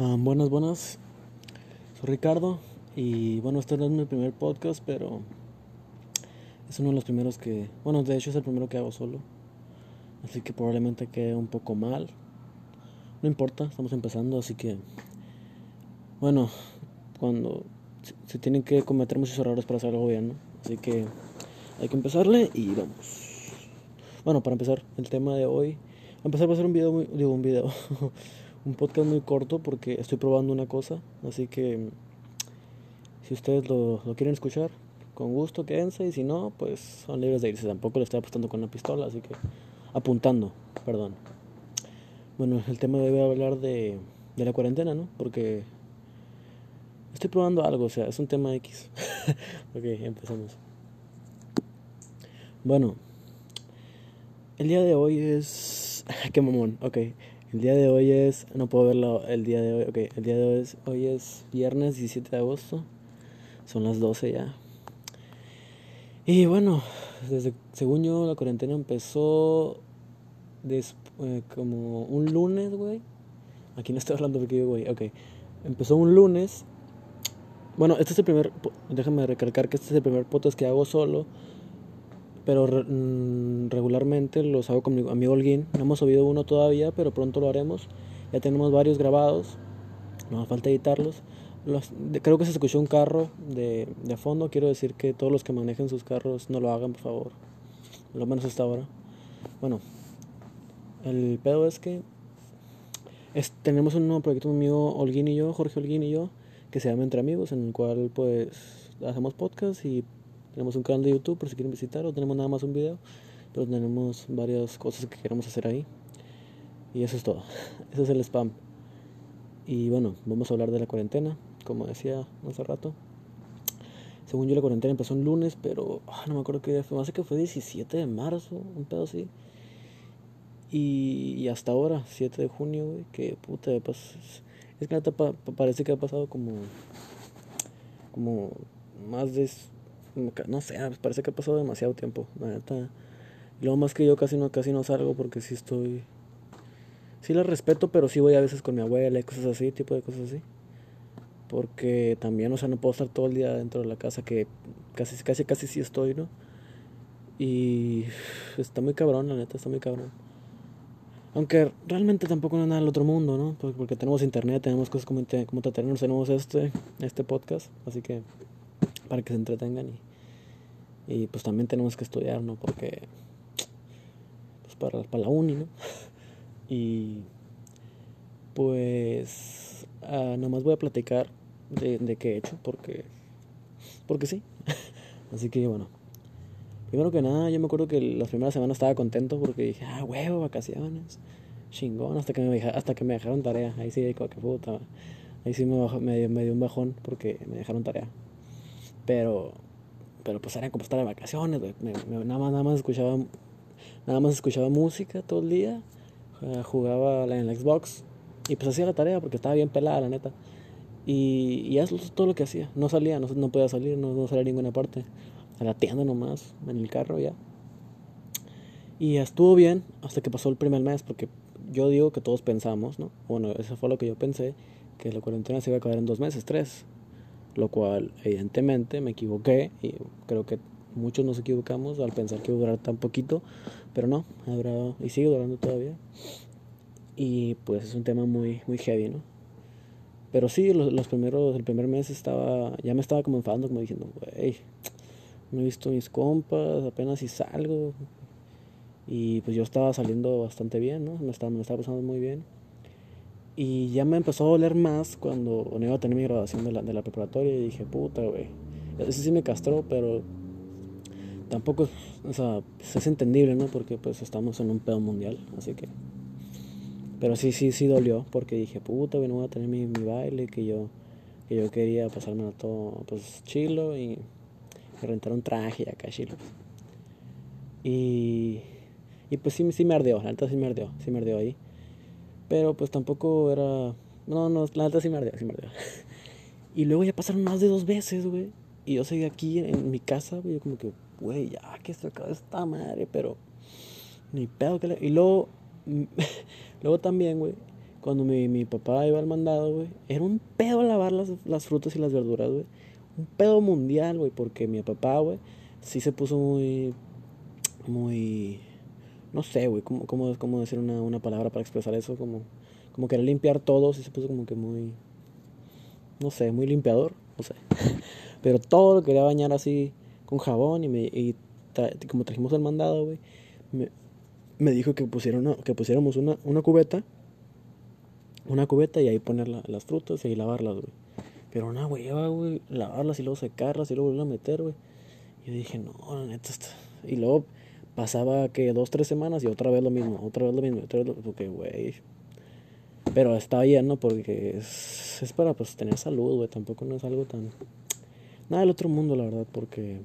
Ah, buenas, buenas. Soy Ricardo y bueno, este no es mi primer podcast, pero es uno de los primeros que, bueno, de hecho es el primero que hago solo. Así que probablemente quede un poco mal. No importa, estamos empezando, así que bueno, cuando se, tienen que cometer muchos errores para hacer algo bien, ¿no? Así que hay que empezarle y vamos. Bueno, para empezar, el tema de hoy, empezar a hacer un video muy, digo, un video. un podcast muy corto porque estoy probando una cosa. Así que si ustedes lo, quieren escuchar, con gusto quédense. Y si no, pues son libres de irse. Tampoco le estoy apostando con una pistola, así que apuntando, perdón. Bueno, el tema debe hablar de, de la cuarentena, ¿no? Porque estoy probando algo, o sea, es un tema X. ok, empezamos. Bueno, el día de hoy es. Qué mamón, ok. El día de hoy es, no puedo verlo el día de hoy, ok, el día de hoy es, hoy es viernes 17 de agosto, son las 12 ya. Y bueno, desde, según yo la cuarentena empezó des, eh, como un lunes, güey. Aquí no estoy hablando porque yo, güey, ok. Empezó un lunes. Bueno, este es el primer, déjame recalcar que este es el primer podcast que hago solo pero mm, regularmente los hago con mi amigo Holguín. No hemos subido uno todavía, pero pronto lo haremos. Ya tenemos varios grabados, no hace falta editarlos. Los, creo que se escuchó un carro de, de fondo. Quiero decir que todos los que manejen sus carros no lo hagan, por favor. Lo menos hasta ahora. Bueno, el pedo es que tenemos un nuevo proyecto amigo Holguín y yo, Jorge Holguín y yo, que se llama Entre Amigos, en el cual pues hacemos podcast y tenemos un canal de YouTube por si quieren visitar o tenemos nada más un video, pero tenemos varias cosas que queremos hacer ahí. Y eso es todo. Eso es el spam. Y bueno, vamos a hablar de la cuarentena, como decía hace rato. Según yo la cuarentena empezó un lunes, pero ah, no me acuerdo qué día fue, más que fue 17 de marzo, un pedo así. Y, hasta ahora, 7 de junio, güey, que puta, pues, es que parece que ha pasado como, como más de no sé, parece que ha pasado demasiado tiempo, la neta. Lo más que yo casi no, casi no salgo porque sí estoy... Sí la respeto, pero sí voy a veces con mi abuela y cosas así, tipo de cosas así. Porque también, o sea, no puedo estar todo el día dentro de la casa, que casi, casi, casi sí estoy, ¿no? Y está muy cabrón, la neta, está muy cabrón. Aunque realmente tampoco no es nada del otro mundo, ¿no? Porque tenemos internet, tenemos cosas como, como tenemos este, este podcast, así que para que se entretengan y y pues también tenemos que estudiar, ¿no? Porque, pues para, para la uni, ¿no? y pues, uh, nomás voy a platicar de, de qué he hecho, porque, porque sí. Así que bueno. Primero que nada, yo me acuerdo que la primera semana estaba contento porque dije, ah, huevo, vacaciones. Chingón, hasta que me, hasta que me dejaron tarea. Ahí sí, que puta. Ahí sí me, me, me dio un bajón porque me dejaron tarea. Pero pero pues era como estar de vacaciones, nada más, nada más escuchaba, nada más escuchaba música todo el día, jugaba en la Xbox y pues hacía la tarea porque estaba bien pelada, la neta. Y, y eso es todo lo que hacía. No salía, no, no podía salir, no, no salía a ninguna parte. A la tienda nomás, en el carro ya. Y estuvo bien hasta que pasó el primer mes, porque yo digo que todos pensamos, ¿no? Bueno, eso fue lo que yo pensé, que la cuarentena se iba a acabar en dos meses, tres lo cual evidentemente me equivoqué y creo que muchos nos equivocamos al pensar que iba a durar tan poquito, pero no, ha durado y sigue durando todavía. Y pues es un tema muy, muy heavy, ¿no? Pero sí, los, los primeros, el primer mes estaba, ya me estaba como enfadando, como diciendo, güey, no he visto mis compas, apenas si salgo. Y pues yo estaba saliendo bastante bien, ¿no? Me estaba, me estaba pasando muy bien. Y ya me empezó a doler más cuando no iba a tener mi graduación de la, de la preparatoria y dije, puta, güey. Ese sí me castró, pero tampoco, o sea, pues, es entendible, ¿no? Porque pues estamos en un pedo mundial, así que... Pero sí, sí, sí dolió, porque dije, puta, güey, no voy a tener mi, mi baile, que yo, que yo quería pasarme a todo, pues, chilo y, rentar un traje y acá chilo. Y, y pues sí, sí me ardeó, la neta sí me ardeó, sí me ardeó ahí. Pero pues tampoco era. No, no, la neta sí me ardía, sí me ardía. Y luego ya pasaron más de dos veces, güey. Y yo seguí aquí en mi casa, güey. Yo como que, güey, ya que se acaba esta madre, pero. Ni pedo que le. Y luego. luego también, güey. cuando mi, mi papá iba al mandado, güey, era un pedo lavar las, las frutas y las verduras, güey. Un pedo mundial, güey, porque mi papá, güey, sí se puso muy, muy, no sé, güey, ¿cómo, cómo, cómo decir una, una palabra para expresar eso? Como, como querer limpiar todo, sí se puso como que muy, no sé, muy limpiador, no sé. Pero todo lo quería bañar así con jabón y, me, y como trajimos el mandado, güey, me, me dijo que, pusieron que pusiéramos una, una cubeta, una cubeta y ahí poner las frutas y lavarlas, güey. Pero nada, güey, güey, lavarlas y luego secarlas y luego volver a meter, güey. Y yo dije, no, la neta está... Y luego pasaba que dos, tres semanas y otra vez lo mismo, otra vez lo mismo, otra vez lo Porque, güey... Pero está bien, ¿no? Porque es, para pues tener salud, güey. Tampoco no es algo tan... Nada del otro mundo, la verdad, porque...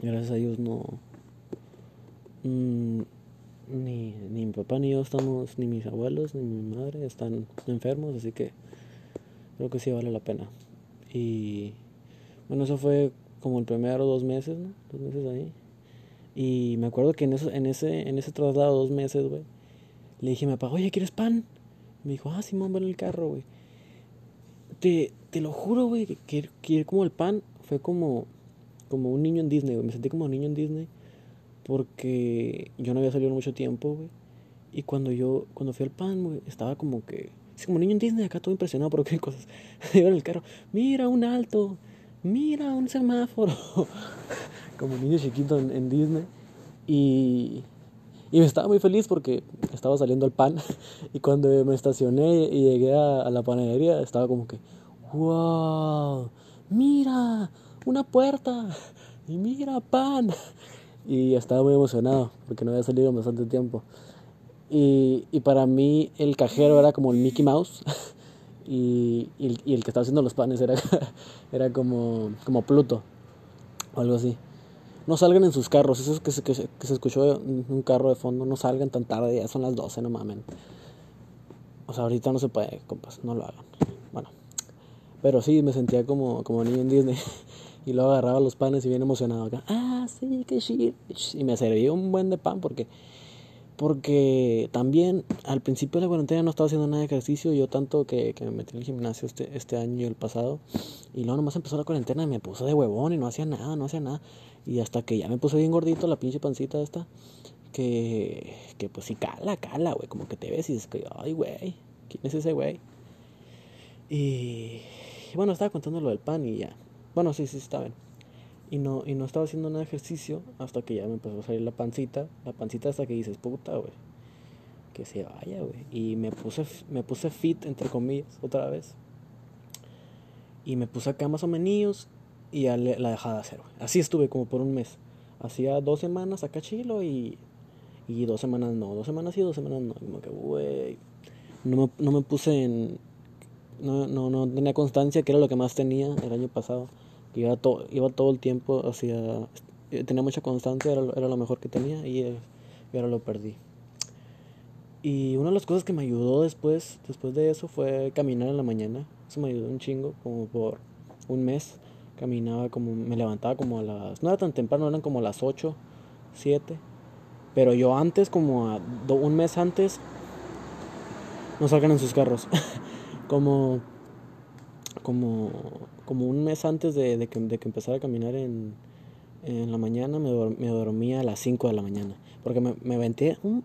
Gracias a Dios no... Mmm, ni, ni mi papá ni yo estamos, ni mis abuelos, ni mi madre están enfermos, así que creo que sí vale la pena. Y bueno, eso fue como el primero dos meses, ¿no? Dos meses ahí. Y me acuerdo que en, eso, en, ese, en ese traslado, dos meses, güey, le dije a mi papá, oye, ¿quieres pan? Me dijo, ah, Simón, ven en el carro, güey. Te, te lo juro, güey, que, que, como el pan fue como, como un niño en Disney, güey. Me sentí como un niño en Disney porque yo no había salido mucho tiempo, güey. Y cuando yo, cuando fui al pan, güey, estaba como que, es como niño en Disney, acá todo impresionado por qué cosas. Iba en el carro, mira un alto, mira un semáforo. como niño chiquito en, Disney. Y, y me estaba muy feliz porque estaba saliendo el pan. Y cuando me estacioné y llegué a, la panadería, estaba como que, wow, mira, una puerta. Y mira, pan y estaba muy emocionado porque no había salido en bastante tiempo. Y, y para mí el cajero era como el Mickey Mouse y, y, y, el, que estaba haciendo los panes era, era como, como Pluto o algo así. No salgan en sus carros, eso es que se, que, que se escuchó un carro de fondo, no salgan tan tarde, ya son las 12, no mamen. O sea, ahorita no se puede, compas, no lo hagan. Bueno, pero sí, me sentía como, como niño en Disney. Y luego agarraba los panes y bien emocionado acá. Ah, sí, qué shit. Y me servía un buen de pan porque, porque también al principio de la cuarentena no estaba haciendo nada de ejercicio. Yo tanto que, que me metí en el gimnasio este, este año y el pasado. Y luego nomás empezó la cuarentena y me puse de huevón y no hacía nada, no hacía nada. Y hasta que ya me puse bien gordito la pinche pancita esta. Que, que pues sí cala, cala, güey. Como que te ves y dices que, ay, güey, ¿quién es ese güey? Y, bueno, estaba contando lo del pan y ya bueno, sí, sí, está bien. Y no, y no estaba haciendo nada de ejercicio hasta que ya me empezó a salir la pancita. La pancita hasta que dices, puta, güey. Que se vaya, güey. Y me puse, me puse fit, entre comillas, otra vez. Y me puse acá más o menos y ya la dejaba de hacer. Así estuve como por un mes. Hacía dos semanas acá chilo y, y dos semanas no. Dos semanas sí, dos semanas no. Como que, güey. No me, no me puse en... No, no, no tenía constancia, que era lo que más tenía el año pasado iba todo, iba todo el tiempo hacia, tenía mucha constancia, era, era lo mejor que tenía y, ahora lo perdí. Y una de las cosas que me ayudó después, después de eso fue caminar en la mañana. Eso me ayudó un chingo, como por un mes. Caminaba como, me levantaba como a las, no era tan temprano, eran como las 8, 7. Pero yo antes, como a un mes antes, no salgan en sus carros. como como, como un mes antes de, de, que, de que empezara a caminar en, en la mañana, me, me, dormía a las 5 de la mañana. Porque me, me aventé un,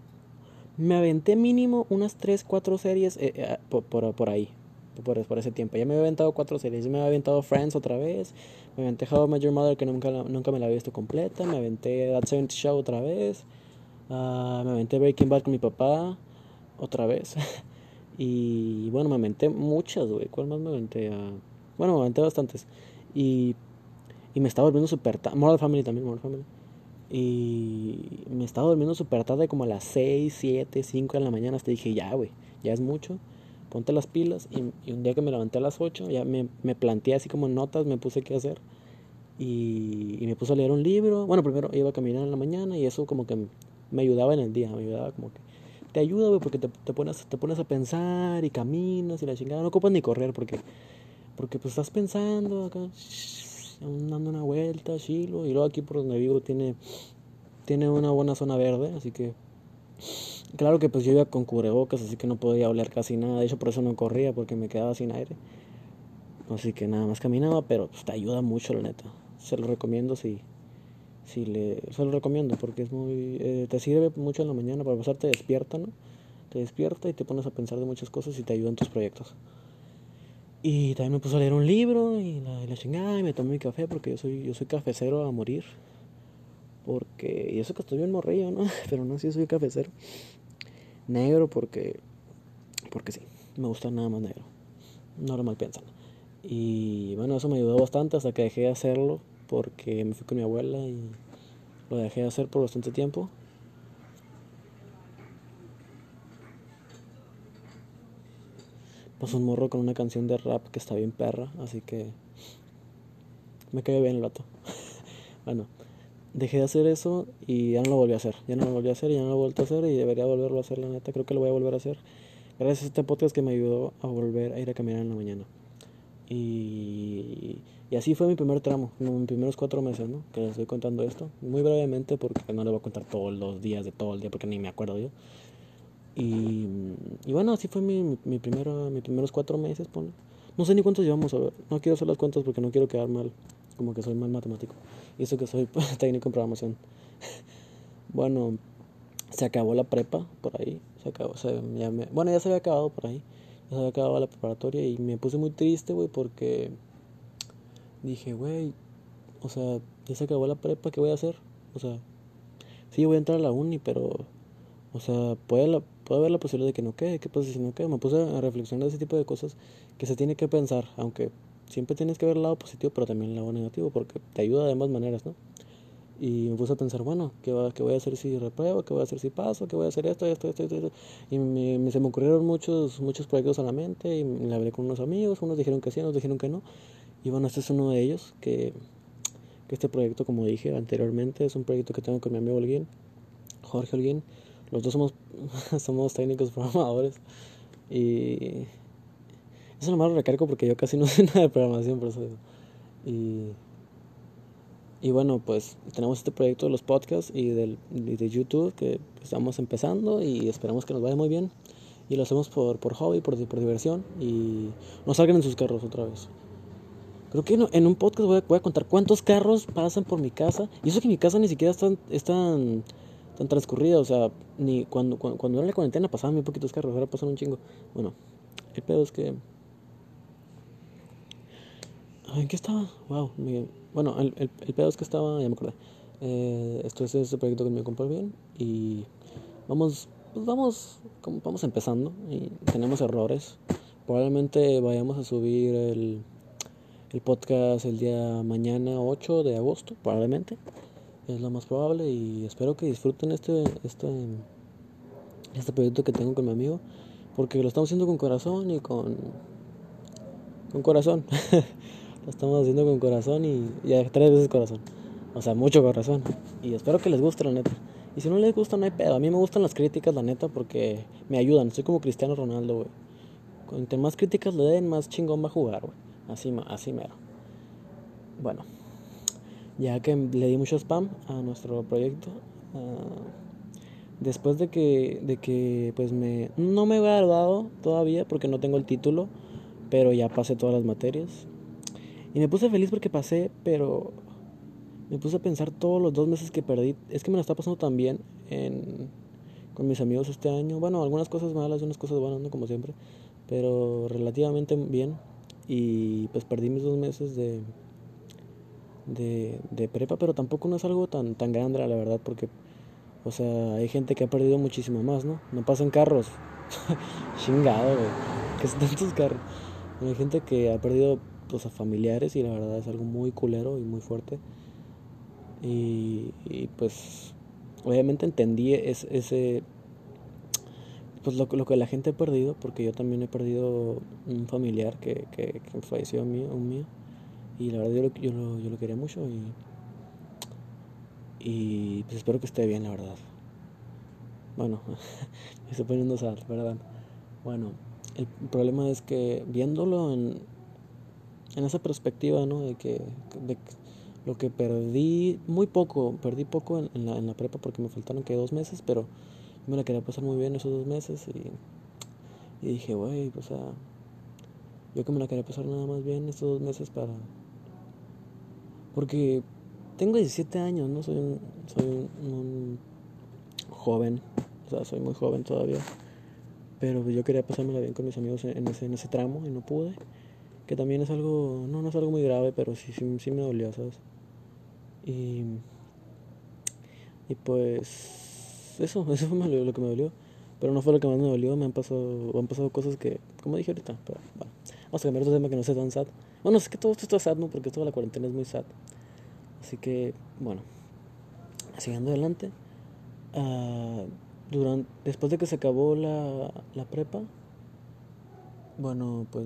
me aventé mínimo unas 3, 4 series eh, eh, por, por, por, ahí, por, por, ese tiempo. Ya me había aventado 4 series. Me había aventado Friends otra vez. Me aventé How I Mother, que nunca, nunca me la había visto completa. Me aventé That 70 Show otra vez. Uh, me aventé Breaking Bad con mi papá otra vez. Y bueno, me aventé muchas, güey. ¿Cuál más me aventé? Uh, bueno, me aventé bastantes. Y, y me estaba durmiendo súper tarde. Moral Family también, Moral Family. Y me estaba durmiendo súper tarde, como a las 6, 7, 5 de la mañana. Hasta dije, ya, güey, ya es mucho. Ponte las pilas. Y, un día que me levanté a las 8, ya me, me planteé así como notas, me puse qué hacer. Y, y me puse a leer un libro. Bueno, primero iba a caminar en la mañana y eso como que me ayudaba en el día. Me ayudaba como que te ayuda, güey, porque te, te, pones, te pones a pensar y caminas y la chingada. No ocupas ni correr porque, porque pues estás pensando acá, dando una vuelta, chilo. Y luego aquí por donde vivo tiene, tiene una buena zona verde, así que Claro que pues yo iba con cubrebocas, así que no podía oler casi nada. De hecho, por eso no corría, porque me quedaba sin aire. Así que nada más caminaba, pero pues, te ayuda mucho, la neta. Se lo recomiendo si, si le, se lo recomiendo, porque es muy, eh, te sirve mucho en la mañana para pasar, te despierta, ¿no? Te despierta y te pones a pensar de muchas cosas y te ayuda en tus proyectos. Y también me puse a leer un libro y la, y la chingada y me tomé mi café porque yo soy, yo soy cafecero a morir. Porque, y eso que estoy bien morrillo, ¿no? Pero no, sí soy cafecero negro porque, porque sí, me gusta nada más negro. No lo mal piensan. Y bueno, eso me ayudó bastante hasta que dejé de hacerlo porque me fui con mi abuela y lo dejé de hacer por bastante tiempo. Pasó un morro con una canción de rap que está bien perra, así que me quedé bien el vato. bueno, dejé de hacer eso y ya no lo volví a hacer. Ya no lo volví a hacer y ya no lo he vuelto a hacer y debería volverlo a hacer, la neta. Creo que lo voy a volver a hacer. Gracias a este podcast que me ayudó a volver a ir a caminar en la mañana. Y, y así fue mi primer tramo, mis primeros cuatro meses, ¿no? Que les estoy contando esto. Muy brevemente porque no les voy a contar todos los días de todo el día porque ni me acuerdo yo. Y, y bueno, así fue mi, mi, primero, mis primeros cuatro meses, pone. No sé ni cuántos llevamos a ver. No quiero hacer las cuentas porque no quiero quedar mal. Como que soy mal matemático. Y eso que soy técnico en programación. bueno, se acabó la prepa por ahí. Se acabó, se, ya me, bueno, ya se había acabado por ahí. Ya se había acabado la preparatoria y me puse muy triste, güey, porque dije, güey, o sea, ya se acabó la prepa, ¿qué voy a hacer? O sea, sí, voy a entrar a la uni, pero, o sea, puede, la, puede haber la posibilidad de que no quede. ¿Qué pasa si no quede? Me puse a reflexionar ese tipo de cosas que se tiene que pensar, aunque siempre tienes que ver el lado positivo, pero también el lado negativo, porque te ayuda de ambas maneras, ¿no? Y me puse a pensar, bueno, ¿qué, va, qué voy a hacer si repruebo? ¿Qué voy a hacer si paso? ¿Qué voy a hacer esto, esto, esto, esto? Y me, se me ocurrieron muchos, muchos proyectos a la mente y me hablé con unos amigos, unos dijeron que sí, otros dijeron que no. Y bueno, este es uno de ellos, que, que este proyecto, como dije anteriormente, es un proyecto que tengo con mi amigo Holguín, Jorge Holguín. Los dos somos, somos técnicos programadores y eso lo malo recargo porque yo casi no sé nada de programación, por eso Y, y bueno, pues tenemos este proyecto de los podcasts y, del, y de YouTube que estamos empezando y esperamos que nos vaya muy bien. Y lo hacemos por, por hobby, por, por diversión y no salgan en sus carros otra vez. Creo que en un podcast voy a, voy a, contar cuántos carros pasan por mi casa. Y eso que mi casa ni siquiera es tan, es tan, tan transcurrida. O sea, ni cuando, cuando, cuando era la cuarentena pasaban muy poquitos carros. Ahora pasan un chingo. Bueno, el pedo es que ¿En qué estaba? Wow. bueno, el, el, el, pedo es que estaba, ya me acordé. Eh, esto es este proyecto que me compró bien y vamos, pues vamos, vamos empezando y tenemos errores. Probablemente vayamos a subir el, el podcast el día mañana 8 de agosto, probablemente. Es lo más probable y espero que disfruten este, este, este proyecto que tengo con mi amigo porque lo estamos haciendo con corazón y con, con corazón. Lo estamos haciendo con corazón y ya tres veces corazón. O sea, mucho corazón. Y espero que les guste, la neta. Y si no les gusta, no hay pedo. A mí me gustan las críticas, la neta, porque me ayudan. Soy como Cristiano Ronaldo, güey. Cuanto más críticas le den, más chingón va a jugar, güey. Así, así mero. Bueno, ya que le di mucho spam a nuestro proyecto, uh, después de que, de que, pues me. No me he graduado todavía porque no tengo el título, pero ya pasé todas las materias. Y me puse feliz porque pasé, pero me puse a pensar todos los dos meses que perdí. Es que me lo está pasando tan bien en, con mis amigos este año. Bueno, algunas cosas malas unas cosas buenas, ¿no? Como siempre. Pero relativamente bien. Y pues perdí mis dos meses de, de, de prepa, pero tampoco no es algo tan, tan grande, la verdad, porque, o sea, hay gente que ha perdido muchísimo más, ¿no? No pasan carros. Chingado, güey. Que son tantos carros. Hay gente que ha perdido a familiares y la verdad es algo muy culero y muy fuerte. Y, pues obviamente entendí ese, pues lo, lo, que la gente ha perdido, porque yo también he perdido un familiar que, que, falleció mío, un mío. Y la verdad yo lo, yo lo, yo lo quería mucho y, y pues espero que esté bien, la verdad. Bueno, estoy poniendo sad, ¿verdad? Bueno, el problema es que viéndolo en, en esa perspectiva, ¿no? De que de lo que perdí, muy poco, perdí poco en, la, en la prepa porque me faltaron que dos meses, pero Me la quería pasar muy bien esos dos meses y, y dije, güey, o sea, yo que me la quería pasar nada más bien estos dos meses para... Porque tengo 17 años, ¿no? Soy un, soy un, joven, o sea, soy muy joven todavía. Pero yo quería pasármela bien con mis amigos en ese, en ese tramo y no pude. Que también es algo, no, no es algo muy grave, pero sí, sí, sí me dolió, ¿sabes? Y, y pues eso, eso fue lo que me dolió. Pero no fue lo que más me dolió, me han pasado, han pasado cosas que, como dije ahorita, pero bueno, vamos a cambiar otro tema que no sea tan sad. Bueno, es que todo esto está sad, ¿no? Porque toda la cuarentena es muy sad. Así que, bueno, siguiendo adelante, uh, durante, después de que se acabó la, la prepa, bueno, pues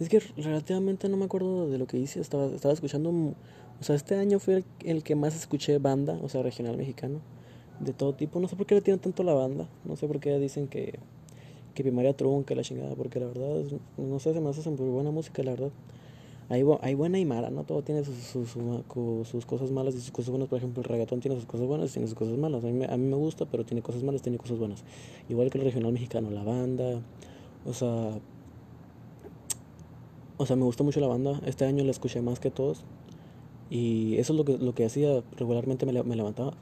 es que relativamente no me acuerdo de lo que hice, estaba, estaba escuchando, o sea, este año fue el, que más escuché banda, o sea, regional mexicano, de todo tipo, no sé por qué le tienen tanto la banda, no sé por qué dicen que, que primaria trunca, la chingada, porque la verdad, no sé, se me hace muy buena música, la verdad hay, hay buena y mala, ¿no? Todo tiene sus, sus, sus, cosas malas y sus cosas buenas. Por ejemplo, el reggaetón tiene sus cosas buenas y tiene sus cosas malas. A mí, a mí me gusta, pero tiene cosas malas, tiene cosas buenas. Igual que el regional mexicano, la banda. O sea, o sea, me gusta mucho la banda. Este año la escuché más que todos. Y eso es lo que, lo que hacía. Regularmente me, me levantaba.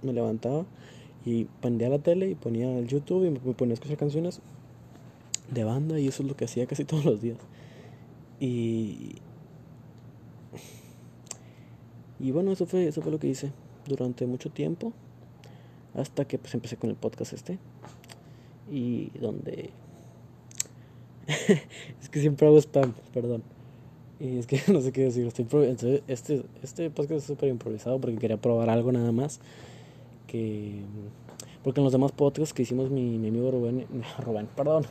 Me levantaba y prendía la tele y ponía el YouTube y me ponía a escuchar canciones de banda y eso es lo que hacía casi todos los días. Y, y bueno, eso fue, eso fue lo que hice durante mucho tiempo. Hasta que pues empecé con el podcast este. Y donde... es que siempre hago spam, perdón. Y es que no sé qué decir. Estoy este, este podcast es súper improvisado porque quería probar algo nada más. Que... Porque en los demás podcasts que hicimos mi, mi amigo Rubén... Rubén, perdón.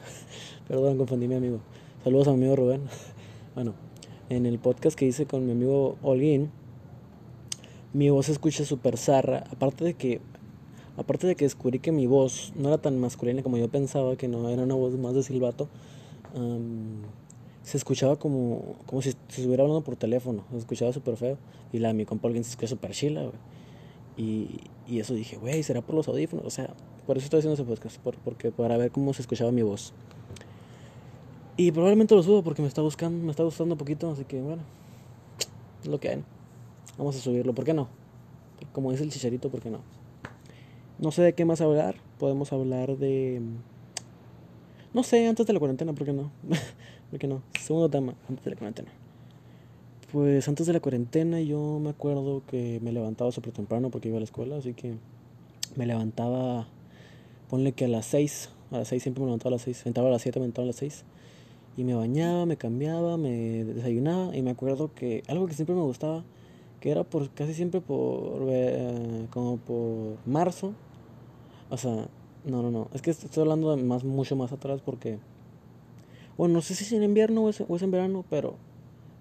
perdón, confundí mi amigo. Saludos a mi amigo Rubén. Bueno, en el podcast que hice con mi amigo Holguín, mi voz se escucha súper zarra. Aparte de que aparte de que descubrí que mi voz no era tan masculina como yo pensaba, que no era una voz más de silbato, se escuchaba como, como si se estuviera hablando por teléfono, se escuchaba súper feo. Y la de mi compa Holguín se escucha súper chila. Y, y eso dije, güey, ¿será por los audífonos? O sea, por eso estoy haciendo ese podcast, porque para ver cómo se escuchaba mi voz. Y probablemente lo subo porque me está buscando, me está gustando un poquito, así que bueno, lo que hay. Vamos a subirlo, ¿por qué no? Como dice el chicharito, ¿por qué no? No sé de qué más hablar, podemos hablar de... No sé, antes de la cuarentena, ¿por qué no? ¿Por qué no? Segundo tema, antes de la cuarentena. Pues antes de la cuarentena yo me acuerdo que me levantaba súper temprano porque iba a la escuela, así que me levantaba, ponle que a las 6, a las 6 siempre me levantaba a las 6, entraba a las 7, me levantaba a las 6 y me bañaba, me cambiaba, me desayunaba y me acuerdo que algo que siempre me gustaba, que era por casi siempre por eh, como por marzo. O sea, no, no, no, es que estoy hablando de más mucho más atrás porque bueno, no sé si es en invierno o es, o es en verano, pero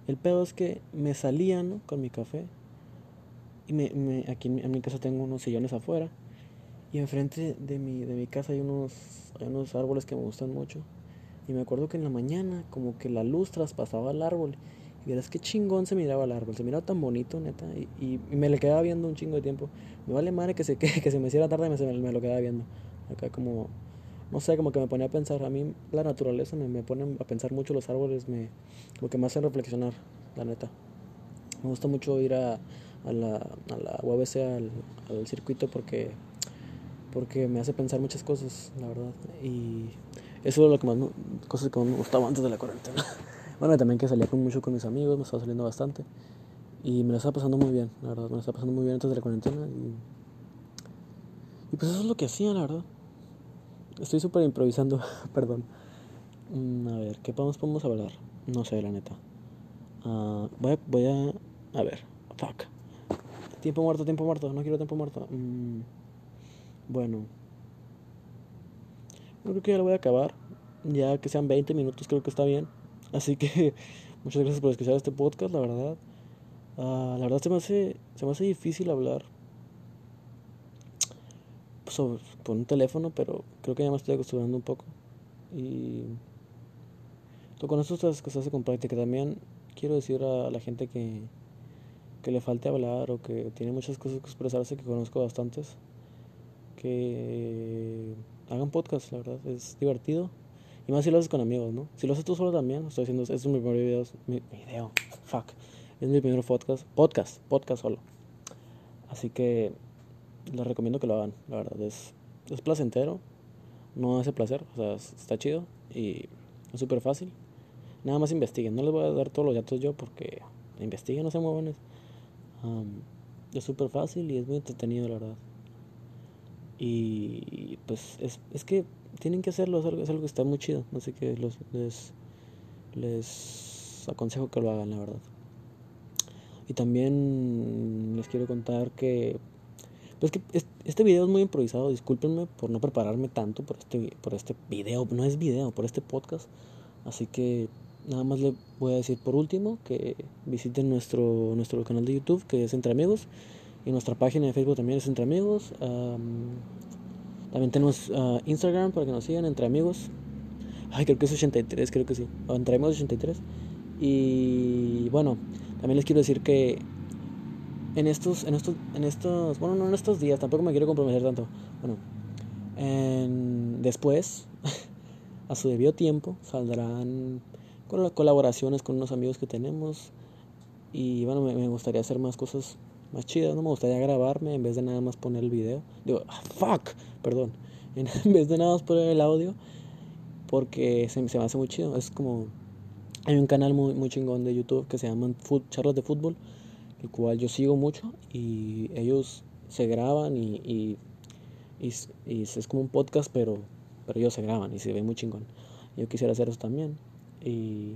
el pedo es que me salía, ¿no? Con mi café. Y me, me, aquí en mi casa tengo unos sillones afuera. Y enfrente de mi, de mi casa hay unos, hay unos árboles que me gustan mucho. Y me acuerdo que en la mañana como que la luz traspasaba el árbol. Y verás qué chingón se miraba el árbol. Se miraba tan bonito, neta. Y, y, me le quedaba viendo un chingo de tiempo. Me vale madre que se, que se me hiciera tarde y me, me, lo quedaba viendo. Acá como... No sé, como que me ponía a pensar. A mí la naturaleza me, me pone a pensar mucho los árboles. Me, como que me hacen reflexionar, la neta. Me gusta mucho ir a, a la, a la UABC, al, al circuito, porque porque me hace pensar muchas cosas, la verdad. Y eso es lo que más cosas que me gustaba antes de la cuarentena. bueno, también que salía mucho con mis amigos, me estaba saliendo bastante. Y me lo estaba pasando muy bien, la verdad. Me lo estaba pasando muy bien antes de la cuarentena. Y, y pues eso es lo que hacía, la verdad. Estoy súper improvisando, perdón. Mm, a ver, ¿qué podemos, podemos hablar? No sé, la neta. Uh, voy, a, voy a... A ver, fuck. Tiempo muerto, tiempo muerto. No quiero tiempo muerto. Mm, bueno. Creo que ya lo voy a acabar. Ya que sean 20 minutos, creo que está bien. Así que muchas gracias por escuchar este podcast, la verdad. Uh, la verdad se me hace, se me hace difícil hablar sobre, por un teléfono, pero creo que ya me estoy acostumbrando un poco. Y con eso que se hace con práctica. También quiero decir a la gente que, que le falte hablar o que tiene muchas cosas que expresarse, que conozco bastantes que hagan podcast, la verdad, es divertido. Y más si lo haces con amigos, ¿no? Si lo haces tú solo también, estoy haciendo, este es mi primer video, mi video, fuck, es mi primer podcast, podcast, podcast solo. Así que les recomiendo que lo hagan, la verdad, es, es placentero, no hace placer, o sea, está chido y es súper fácil. Nada más investiguen, no les voy a dar todos los datos yo porque investiguen, no se muevan. es súper fácil y es muy entretenido, la verdad. Y pues es, es que tienen que hacerlo, es algo, es algo que está muy chido. Así que los, les, les aconsejo que lo hagan, la verdad. Y también les quiero contar que pues que este video es muy improvisado, discúlpenme por no prepararme tanto por este, por este video, no es video, por este podcast. Así que nada más le voy a decir por último que visiten nuestro, nuestro canal de YouTube que es Entre Amigos y nuestra página de Facebook también es Entre Amigos. también tenemos ah, Instagram para que nos sigan, Entre Amigos. Ay, creo que es 83, creo que sí. Entre Amigos 83. Y bueno, también les quiero decir que en estos, en estos, en estos, bueno, no en estos días, tampoco me quiero comprometer tanto. Bueno, en, después, a su debido tiempo, saldrán con las colaboraciones con unos amigos que tenemos. Y bueno, me gustaría hacer más cosas más chidas, no me gustaría grabarme en vez de nada más poner el video. Digo, ah, fuck, perdón. En vez de nada más poner el audio, porque se, se me hace muy chido. Es como. Hay un canal muy, muy chingón de YouTube que se llama Charlas de Fútbol, el cual yo sigo mucho y ellos se graban y, y, y, y es como un podcast, pero, pero ellos se graban y se ve muy chingón. Yo quisiera hacer eso también. Y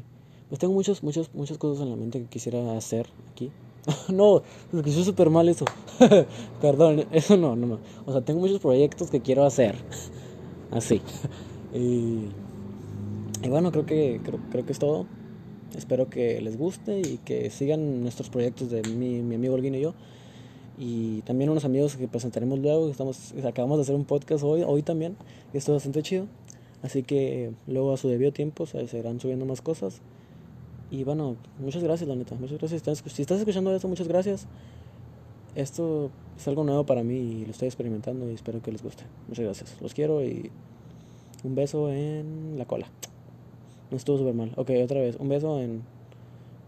pues tengo muchas, muchas, muchas cosas en la mente que quisiera hacer aquí. no, es que soy súper mal eso. Perdón, eso no, no, no. O sea, tengo muchos proyectos que quiero hacer. Así. Y, y bueno, creo que, creo, creo, que es todo. Espero que les guste y que sigan nuestros proyectos de mi, mi amigo Olguín y yo. Y también unos amigos que presentaremos luego. Estamos, acabamos de hacer un podcast hoy, hoy también. Y esto es bastante chido. Así que luego a su debido tiempo se seguirán subiendo más cosas. Y bueno, muchas gracias, la neta. Muchas gracias. Si estás escuchando esto, muchas gracias. Esto es algo nuevo para mí y lo estoy experimentando y espero que les guste. Muchas gracias. Los quiero y un beso en la cola. No estuvo súper mal. Ok, otra vez. Un beso en,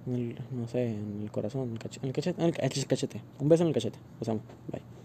el, no sé, en el corazón, en el cachete, en el cachete. Un beso en el cachete. Los amo. Bye.